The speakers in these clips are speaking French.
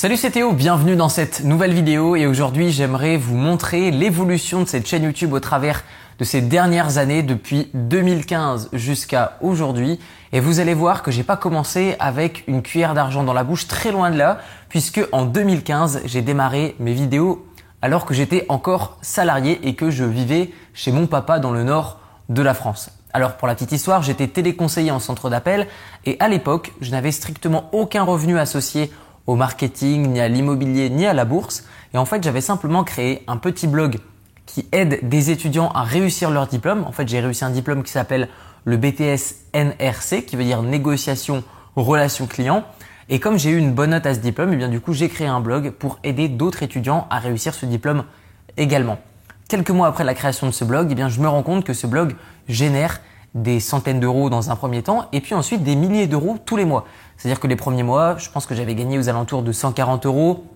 Salut c'est Théo, bienvenue dans cette nouvelle vidéo et aujourd'hui j'aimerais vous montrer l'évolution de cette chaîne YouTube au travers de ces dernières années depuis 2015 jusqu'à aujourd'hui et vous allez voir que j'ai pas commencé avec une cuillère d'argent dans la bouche très loin de là puisque en 2015 j'ai démarré mes vidéos alors que j'étais encore salarié et que je vivais chez mon papa dans le nord de la France. Alors pour la petite histoire, j'étais téléconseiller en centre d'appel et à l'époque, je n'avais strictement aucun revenu associé au marketing, ni à l'immobilier, ni à la bourse. Et en fait, j'avais simplement créé un petit blog qui aide des étudiants à réussir leur diplôme. En fait, j'ai réussi un diplôme qui s'appelle le BTS NRC, qui veut dire négociation relation client. Et comme j'ai eu une bonne note à ce diplôme, et eh bien du coup, j'ai créé un blog pour aider d'autres étudiants à réussir ce diplôme également. Quelques mois après la création de ce blog, eh je me rends compte que ce blog génère des centaines d'euros dans un premier temps et puis ensuite des milliers d'euros tous les mois. C'est-à-dire que les premiers mois, je pense que j'avais gagné aux alentours de 140 euros,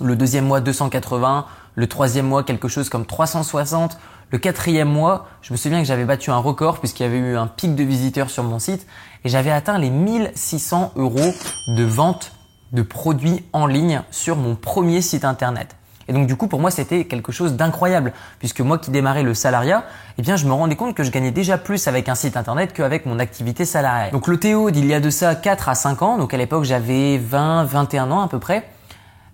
le deuxième mois 280, le troisième mois quelque chose comme 360, le quatrième mois, je me souviens que j'avais battu un record puisqu'il y avait eu un pic de visiteurs sur mon site et j'avais atteint les 1600 euros de vente de produits en ligne sur mon premier site internet. Et donc du coup, pour moi, c'était quelque chose d'incroyable, puisque moi qui démarrais le salariat, eh bien, je me rendais compte que je gagnais déjà plus avec un site internet qu'avec mon activité salariale. Donc le Théo d'il y a de ça 4 à 5 ans, donc à l'époque j'avais 20, 21 ans à peu près,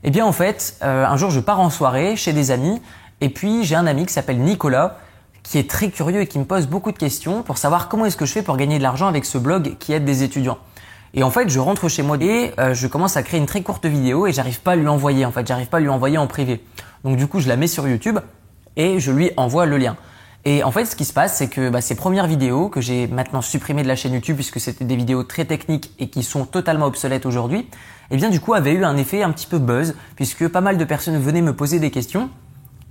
eh bien en fait, euh, un jour je pars en soirée chez des amis, et puis j'ai un ami qui s'appelle Nicolas, qui est très curieux et qui me pose beaucoup de questions pour savoir comment est-ce que je fais pour gagner de l'argent avec ce blog qui aide des étudiants. Et en fait, je rentre chez moi et euh, je commence à créer une très courte vidéo et j'arrive pas à lui envoyer. En fait, j'arrive pas à lui envoyer en privé. Donc du coup, je la mets sur YouTube et je lui envoie le lien. Et en fait, ce qui se passe, c'est que bah, ces premières vidéos que j'ai maintenant supprimées de la chaîne YouTube puisque c'était des vidéos très techniques et qui sont totalement obsolètes aujourd'hui, eh bien du coup, avaient eu un effet un petit peu buzz puisque pas mal de personnes venaient me poser des questions.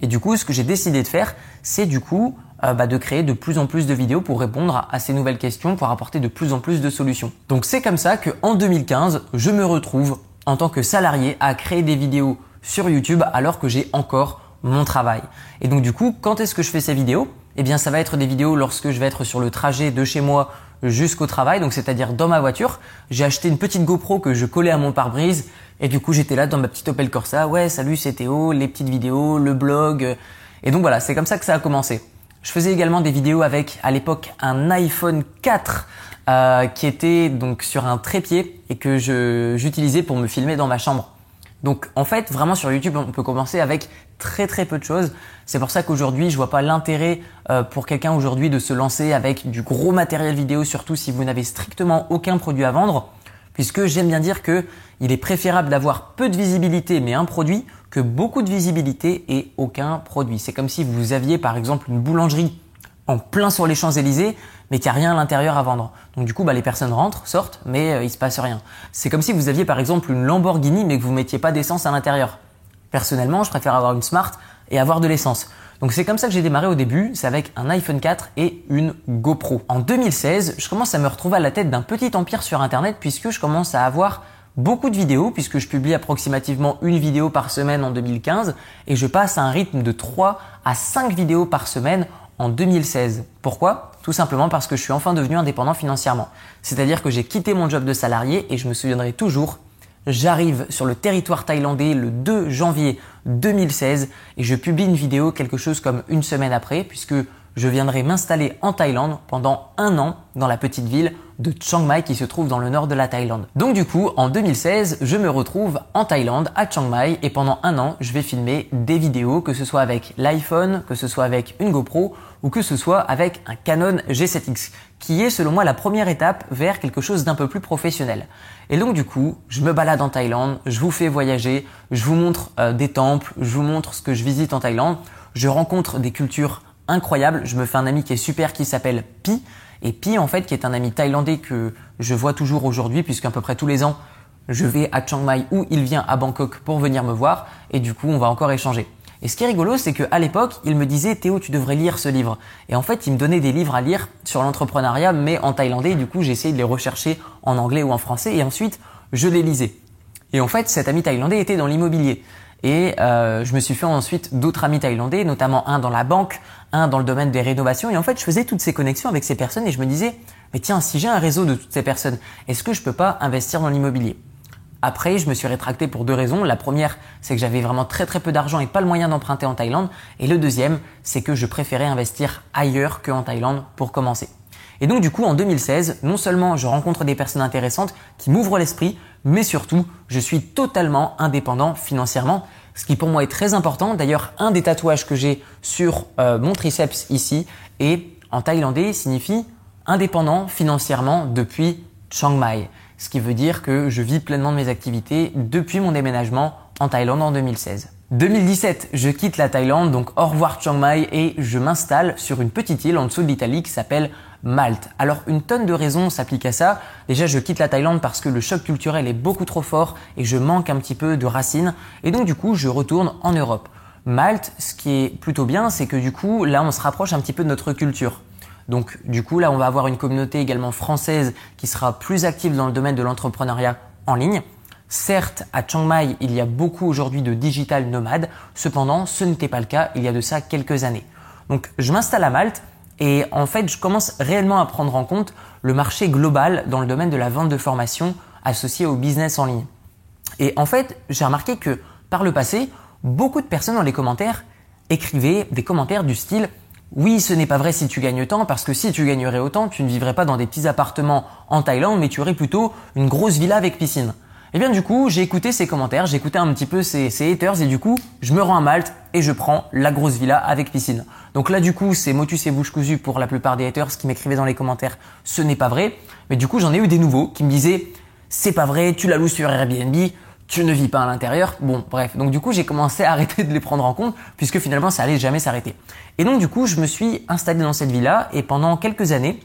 Et du coup, ce que j'ai décidé de faire, c'est du coup euh, bah, de créer de plus en plus de vidéos pour répondre à ces nouvelles questions, pour apporter de plus en plus de solutions. Donc c'est comme ça que en 2015, je me retrouve en tant que salarié à créer des vidéos sur YouTube alors que j'ai encore mon travail. Et donc du coup, quand est-ce que je fais ces vidéos? Eh bien, ça va être des vidéos lorsque je vais être sur le trajet de chez moi jusqu'au travail, donc c'est-à-dire dans ma voiture. J'ai acheté une petite GoPro que je collais à mon pare-brise et du coup, j'étais là dans ma petite Opel Corsa. Ouais, salut, c'est Théo, les petites vidéos, le blog. Et donc voilà, c'est comme ça que ça a commencé. Je faisais également des vidéos avec, à l'époque, un iPhone 4 euh, qui était donc sur un trépied et que j'utilisais pour me filmer dans ma chambre. Donc en fait, vraiment sur YouTube, on peut commencer avec très très peu de choses. C'est pour ça qu'aujourd'hui, je vois pas l'intérêt euh, pour quelqu'un aujourd'hui de se lancer avec du gros matériel vidéo, surtout si vous n'avez strictement aucun produit à vendre, puisque j'aime bien dire que il est préférable d'avoir peu de visibilité mais un produit que beaucoup de visibilité et aucun produit. C'est comme si vous aviez par exemple une boulangerie en plein sur les Champs-Élysées, mais qu'il n'y a rien à l'intérieur à vendre. Donc du coup, bah, les personnes rentrent, sortent, mais euh, il se passe rien. C'est comme si vous aviez par exemple une Lamborghini, mais que vous mettiez pas d'essence à l'intérieur. Personnellement, je préfère avoir une Smart et avoir de l'essence. Donc c'est comme ça que j'ai démarré au début, c'est avec un iPhone 4 et une GoPro. En 2016, je commence à me retrouver à la tête d'un petit empire sur Internet puisque je commence à avoir beaucoup de vidéos puisque je publie approximativement une vidéo par semaine en 2015 et je passe à un rythme de 3 à 5 vidéos par semaine en 2016. Pourquoi? Tout simplement parce que je suis enfin devenu indépendant financièrement. C'est-à-dire que j'ai quitté mon job de salarié et je me souviendrai toujours, j'arrive sur le territoire thaïlandais le 2 janvier 2016 et je publie une vidéo quelque chose comme une semaine après puisque je viendrai m'installer en Thaïlande pendant un an dans la petite ville de Chiang Mai qui se trouve dans le nord de la Thaïlande. Donc du coup, en 2016, je me retrouve en Thaïlande, à Chiang Mai, et pendant un an, je vais filmer des vidéos, que ce soit avec l'iPhone, que ce soit avec une GoPro, ou que ce soit avec un Canon G7X, qui est selon moi la première étape vers quelque chose d'un peu plus professionnel. Et donc du coup, je me balade en Thaïlande, je vous fais voyager, je vous montre euh, des temples, je vous montre ce que je visite en Thaïlande, je rencontre des cultures incroyable. Je me fais un ami qui est super qui s'appelle Pi. Et Pi, en fait, qui est un ami thaïlandais que je vois toujours aujourd'hui, puisqu'à peu près tous les ans, je vais à Chiang Mai ou il vient à Bangkok pour venir me voir. Et du coup, on va encore échanger. Et ce qui est rigolo, c'est qu'à l'époque, il me disait Théo, tu devrais lire ce livre. Et en fait, il me donnait des livres à lire sur l'entrepreneuriat, mais en thaïlandais. du coup, essayé de les rechercher en anglais ou en français. Et ensuite, je les lisais. Et en fait, cet ami thaïlandais était dans l'immobilier. Et euh, je me suis fait ensuite d'autres amis thaïlandais, notamment un dans la banque, un dans le domaine des rénovations. Et en fait, je faisais toutes ces connexions avec ces personnes et je me disais, mais tiens, si j'ai un réseau de toutes ces personnes, est-ce que je peux pas investir dans l'immobilier? Après, je me suis rétracté pour deux raisons. La première, c'est que j'avais vraiment très très peu d'argent et pas le moyen d'emprunter en Thaïlande. Et le deuxième, c'est que je préférais investir ailleurs qu'en Thaïlande pour commencer. Et donc du coup, en 2016, non seulement je rencontre des personnes intéressantes qui m'ouvrent l'esprit, mais surtout, je suis totalement indépendant financièrement, ce qui pour moi est très important. D'ailleurs, un des tatouages que j'ai sur euh, mon triceps ici et en thaïlandais signifie indépendant financièrement depuis Chiang Mai ce qui veut dire que je vis pleinement de mes activités depuis mon déménagement en Thaïlande en 2016. 2017, je quitte la Thaïlande, donc au revoir Chiang Mai et je m'installe sur une petite île en dessous de l'Italie qui s'appelle Malte. Alors une tonne de raisons s'appliquent à ça. Déjà, je quitte la Thaïlande parce que le choc culturel est beaucoup trop fort et je manque un petit peu de racines. Et donc du coup, je retourne en Europe. Malte, ce qui est plutôt bien, c'est que du coup, là, on se rapproche un petit peu de notre culture. Donc du coup, là, on va avoir une communauté également française qui sera plus active dans le domaine de l'entrepreneuriat en ligne. Certes, à Chiang Mai, il y a beaucoup aujourd'hui de digital nomades. Cependant, ce n'était pas le cas il y a de ça quelques années. Donc je m'installe à Malte et en fait, je commence réellement à prendre en compte le marché global dans le domaine de la vente de formation associée au business en ligne. Et en fait, j'ai remarqué que par le passé, beaucoup de personnes dans les commentaires écrivaient des commentaires du style oui, ce n'est pas vrai si tu gagnes tant, parce que si tu gagnerais autant, tu ne vivrais pas dans des petits appartements en Thaïlande, mais tu aurais plutôt une grosse villa avec piscine. Et eh bien du coup, j'ai écouté ces commentaires, j'ai écouté un petit peu ces, haters, et du coup, je me rends à Malte et je prends la grosse villa avec piscine. Donc là, du coup, c'est motus et bouche cousue pour la plupart des haters qui m'écrivaient dans les commentaires, ce n'est pas vrai. Mais du coup, j'en ai eu des nouveaux qui me disaient, c'est pas vrai, tu la loues sur Airbnb, tu ne vis pas à l'intérieur. Bon, bref. Donc du coup, j'ai commencé à arrêter de les prendre en compte puisque finalement, ça allait jamais s'arrêter. Et donc du coup, je me suis installé dans cette villa et pendant quelques années,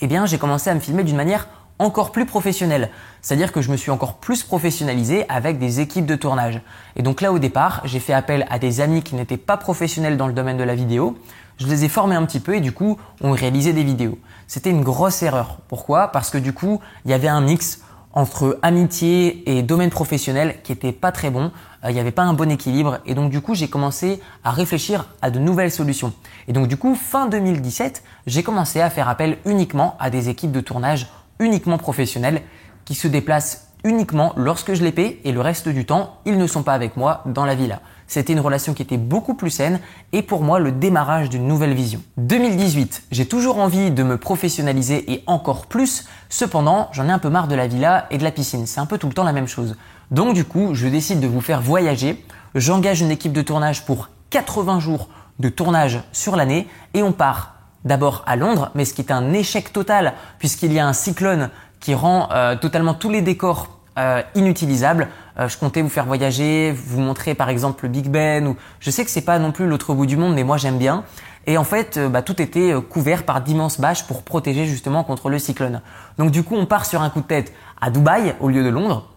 eh bien, j'ai commencé à me filmer d'une manière encore plus professionnelle. C'est-à-dire que je me suis encore plus professionnalisé avec des équipes de tournage. Et donc là, au départ, j'ai fait appel à des amis qui n'étaient pas professionnels dans le domaine de la vidéo. Je les ai formés un petit peu et du coup, on réalisait des vidéos. C'était une grosse erreur. Pourquoi? Parce que du coup, il y avait un mix entre amitié et domaine professionnel qui était pas très bon. Euh, il n'y avait pas un bon équilibre et donc du coup j'ai commencé à réfléchir à de nouvelles solutions. Et donc du coup fin 2017 j'ai commencé à faire appel uniquement à des équipes de tournage uniquement professionnelles qui se déplacent uniquement lorsque je les paie et le reste du temps ils ne sont pas avec moi dans la villa. C'était une relation qui était beaucoup plus saine et pour moi le démarrage d'une nouvelle vision. 2018, j'ai toujours envie de me professionnaliser et encore plus. Cependant, j'en ai un peu marre de la villa et de la piscine. C'est un peu tout le temps la même chose. Donc du coup, je décide de vous faire voyager. J'engage une équipe de tournage pour 80 jours de tournage sur l'année et on part d'abord à Londres, mais ce qui est un échec total puisqu'il y a un cyclone qui rend euh, totalement tous les décors euh, inutilisable. Euh, je comptais vous faire voyager, vous montrer par exemple le Big Ben. Ou je sais que c'est pas non plus l'autre bout du monde, mais moi j'aime bien. Et en fait, bah, tout était couvert par d'immenses bâches pour protéger justement contre le cyclone. Donc du coup, on part sur un coup de tête à Dubaï au lieu de Londres.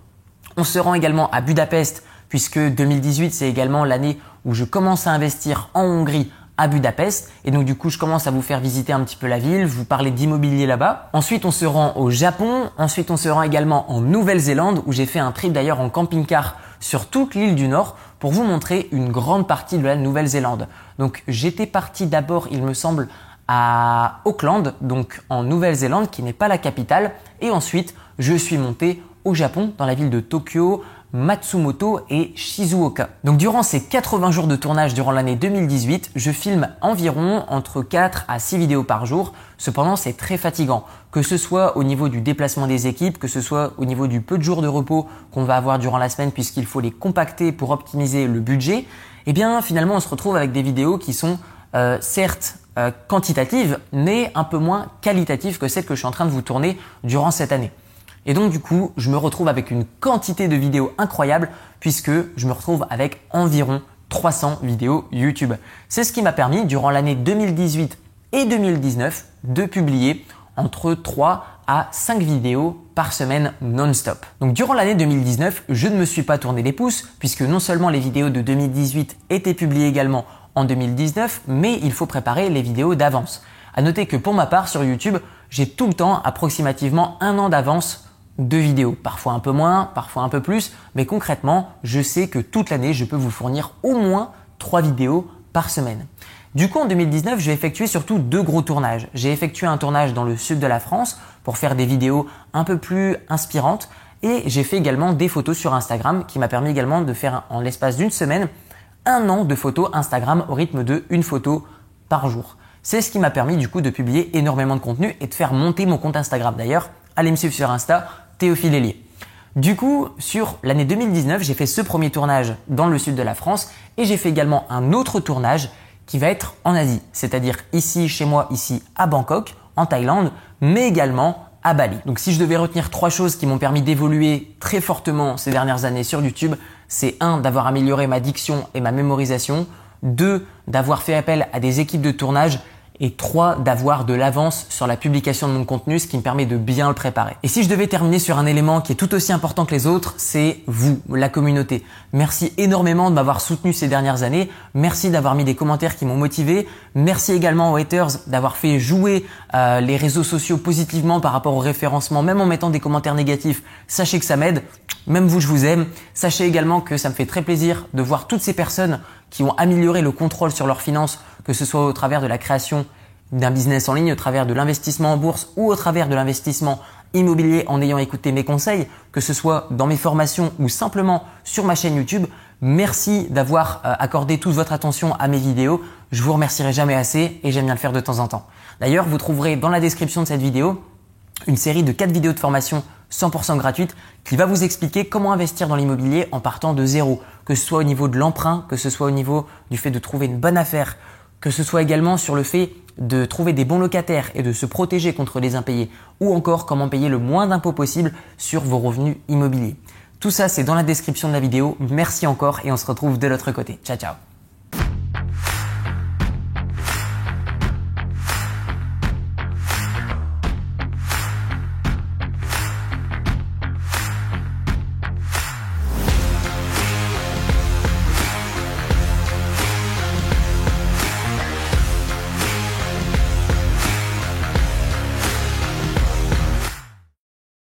On se rend également à Budapest puisque 2018 c'est également l'année où je commence à investir en Hongrie Budapest. Et donc du coup, je commence à vous faire visiter un petit peu la ville, vous parler d'immobilier là-bas. Ensuite, on se rend au Japon. Ensuite, on se rend également en Nouvelle-Zélande où j'ai fait un trip d'ailleurs en camping-car sur toute l'île du Nord pour vous montrer une grande partie de la Nouvelle-Zélande. Donc j'étais parti d'abord, il me semble, à Auckland, donc en Nouvelle-Zélande, qui n'est pas la capitale. Et ensuite, je suis monté au Japon, dans la ville de Tokyo, Matsumoto et Shizuoka. Donc durant ces 80 jours de tournage durant l'année 2018, je filme environ entre 4 à 6 vidéos par jour. Cependant, c'est très fatigant, que ce soit au niveau du déplacement des équipes, que ce soit au niveau du peu de jours de repos qu'on va avoir durant la semaine puisqu'il faut les compacter pour optimiser le budget. Eh bien, finalement, on se retrouve avec des vidéos qui sont euh, certes euh, quantitatives, mais un peu moins qualitatives que celles que je suis en train de vous tourner durant cette année. Et donc du coup, je me retrouve avec une quantité de vidéos incroyable puisque je me retrouve avec environ 300 vidéos YouTube. C'est ce qui m'a permis durant l'année 2018 et 2019 de publier entre 3 à 5 vidéos par semaine non-stop. Donc durant l'année 2019, je ne me suis pas tourné les pouces puisque non seulement les vidéos de 2018 étaient publiées également en 2019, mais il faut préparer les vidéos d'avance. À noter que pour ma part sur YouTube, j'ai tout le temps approximativement un an d'avance deux vidéos, parfois un peu moins, parfois un peu plus, mais concrètement, je sais que toute l'année, je peux vous fournir au moins trois vidéos par semaine. Du coup, en 2019, j'ai effectué surtout deux gros tournages. J'ai effectué un tournage dans le sud de la France pour faire des vidéos un peu plus inspirantes Et j'ai fait également des photos sur Instagram qui m'a permis également de faire en l'espace d'une semaine un an de photos Instagram au rythme de une photo par jour. C'est ce qui m'a permis du coup de publier énormément de contenu et de faire monter mon compte Instagram. D'ailleurs, allez me suivre sur Insta, Théophile Hélier. Du coup, sur l'année 2019, j'ai fait ce premier tournage dans le sud de la France et j'ai fait également un autre tournage qui va être en Asie, c'est-à-dire ici chez moi, ici à Bangkok, en Thaïlande, mais également à Bali. Donc si je devais retenir trois choses qui m'ont permis d'évoluer très fortement ces dernières années sur YouTube, c'est un d'avoir amélioré ma diction et ma mémorisation, deux d'avoir fait appel à des équipes de tournage et trois, d'avoir de l'avance sur la publication de mon contenu, ce qui me permet de bien le préparer. Et si je devais terminer sur un élément qui est tout aussi important que les autres, c'est vous, la communauté. Merci énormément de m'avoir soutenu ces dernières années. Merci d'avoir mis des commentaires qui m'ont motivé. Merci également aux haters d'avoir fait jouer euh, les réseaux sociaux positivement par rapport au référencement, même en mettant des commentaires négatifs. Sachez que ça m'aide. Même vous, je vous aime. Sachez également que ça me fait très plaisir de voir toutes ces personnes qui ont amélioré le contrôle sur leurs finances, que ce soit au travers de la création d'un business en ligne, au travers de l'investissement en bourse ou au travers de l'investissement immobilier en ayant écouté mes conseils, que ce soit dans mes formations ou simplement sur ma chaîne YouTube. Merci d'avoir euh, accordé toute votre attention à mes vidéos. Je vous remercierai jamais assez et j'aime bien le faire de temps en temps. D'ailleurs, vous trouverez dans la description de cette vidéo une série de 4 vidéos de formation 100% gratuite qui va vous expliquer comment investir dans l'immobilier en partant de zéro, que ce soit au niveau de l'emprunt, que ce soit au niveau du fait de trouver une bonne affaire, que ce soit également sur le fait de trouver des bons locataires et de se protéger contre les impayés, ou encore comment payer le moins d'impôts possible sur vos revenus immobiliers. Tout ça, c'est dans la description de la vidéo. Merci encore et on se retrouve de l'autre côté. Ciao, ciao